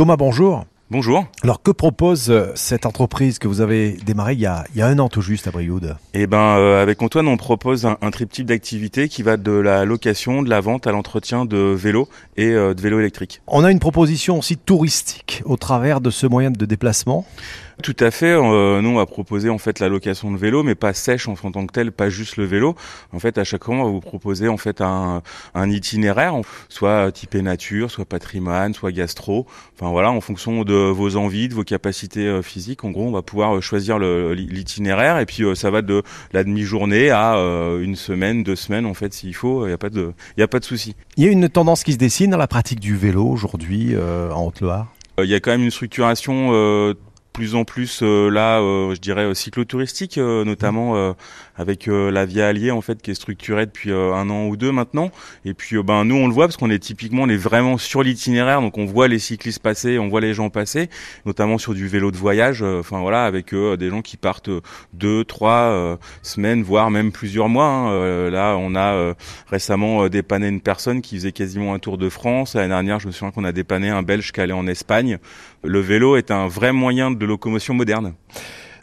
Thomas, bonjour. Bonjour. Alors que propose euh, cette entreprise que vous avez démarrée il y a, il y a un an tout juste à Brioude Eh ben, euh, avec Antoine, on propose un, un triptyque d'activités qui va de la location, de la vente à l'entretien de vélos et euh, de vélos électriques. On a une proposition aussi touristique au travers de ce moyen de déplacement. Tout à fait. Euh, nous, on va proposer en fait la location de vélo, mais pas sèche en tant que tel, pas juste le vélo. En fait, à chaque fois, on va vous proposer en fait un, un itinéraire, soit typé nature, soit patrimoine, soit gastro. Enfin voilà, en fonction de vos envies, de vos capacités euh, physiques. En gros, on va pouvoir euh, choisir l'itinéraire et puis euh, ça va de la demi-journée à une semaine, deux semaines en fait, s'il faut. Il n'y a pas de, il y a pas de souci. Il y a une tendance qui se dessine dans la pratique du vélo aujourd'hui euh, en Haute-Loire? Il y a quand même une structuration euh, plus en plus euh, là, euh, je dirais euh, cyclotouristique, euh, notamment euh, avec euh, la Via Allier en fait qui est structurée depuis euh, un an ou deux maintenant. Et puis ben nous on le voit parce qu'on est typiquement on est vraiment sur l'itinéraire, donc on voit les cyclistes passer, on voit les gens passer, notamment sur du vélo de voyage. Enfin voilà, avec des gens qui partent deux, trois euh, semaines, voire même plusieurs mois. hein. Euh, là on a euh, récemment dépanné une personne qui faisait quasiment un tour de France. L'année dernière, je me souviens qu'on a dépanné un Belge qui allait en Espagne. Le vélo est un vrai moyen de locomotion moderne.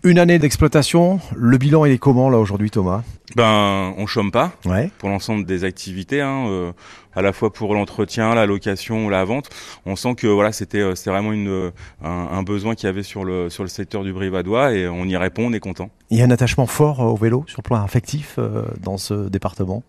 Une année d'exploitation, le bilan il est comment là aujourd'hui Thomas? Ben, on chôme pas Ouais. pour l'ensemble des activités, hein, euh, à la fois pour l'entretien, la location, la vente. On sent que voilà, c'était euh, c'est vraiment une, euh, un, un besoin qu'il y avait sur le sur le secteur du Brivadois et on y répond, on est content. Il y a un attachement fort au vélo sur le plan affectif euh, dans ce département?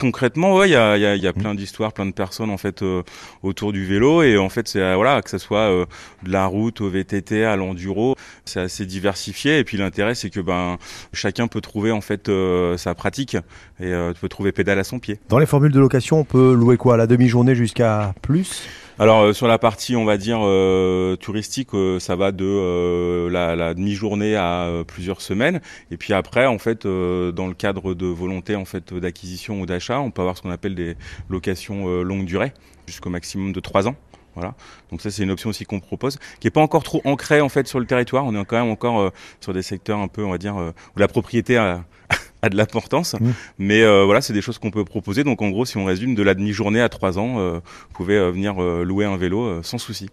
Concrètement, ouais, il y a, y a, y a plein d'histoires, plein de personnes en fait euh, autour du vélo. Et en fait c'est euh, voilà que ce soit euh, de la route au VTT à l'enduro, c'est assez diversifié. Et puis l'intérêt c'est que ben chacun peut trouver en fait euh, sa pratique et euh, peut trouver pédale à son pied. Dans les formules de location, on peut louer quoi? La demi-journée jusqu'à plus? Alors euh, sur la partie on va dire euh, touristique, euh, ça va de la, demi-journée à plusieurs semaines. Et puis après en fait dans le cadre de volonté en fait d'acquisition ou d'achat, on peut avoir ce qu'on appelle des locations longue durée jusqu'au maximum de trois ans. Voilà. Donc ça c'est une option aussi qu'on propose, qui est pas encore trop ancrée en fait sur le territoire. On est quand même encore sur des secteurs un peu on va dire où la propriété a, a de l'importance. Mmh. Mais euh, voilà, c'est des choses qu'on peut proposer. Donc en gros, si on résume de la demi-journée à trois ans, euh, vous pouvez euh, venir euh, louer un vélo sans souci.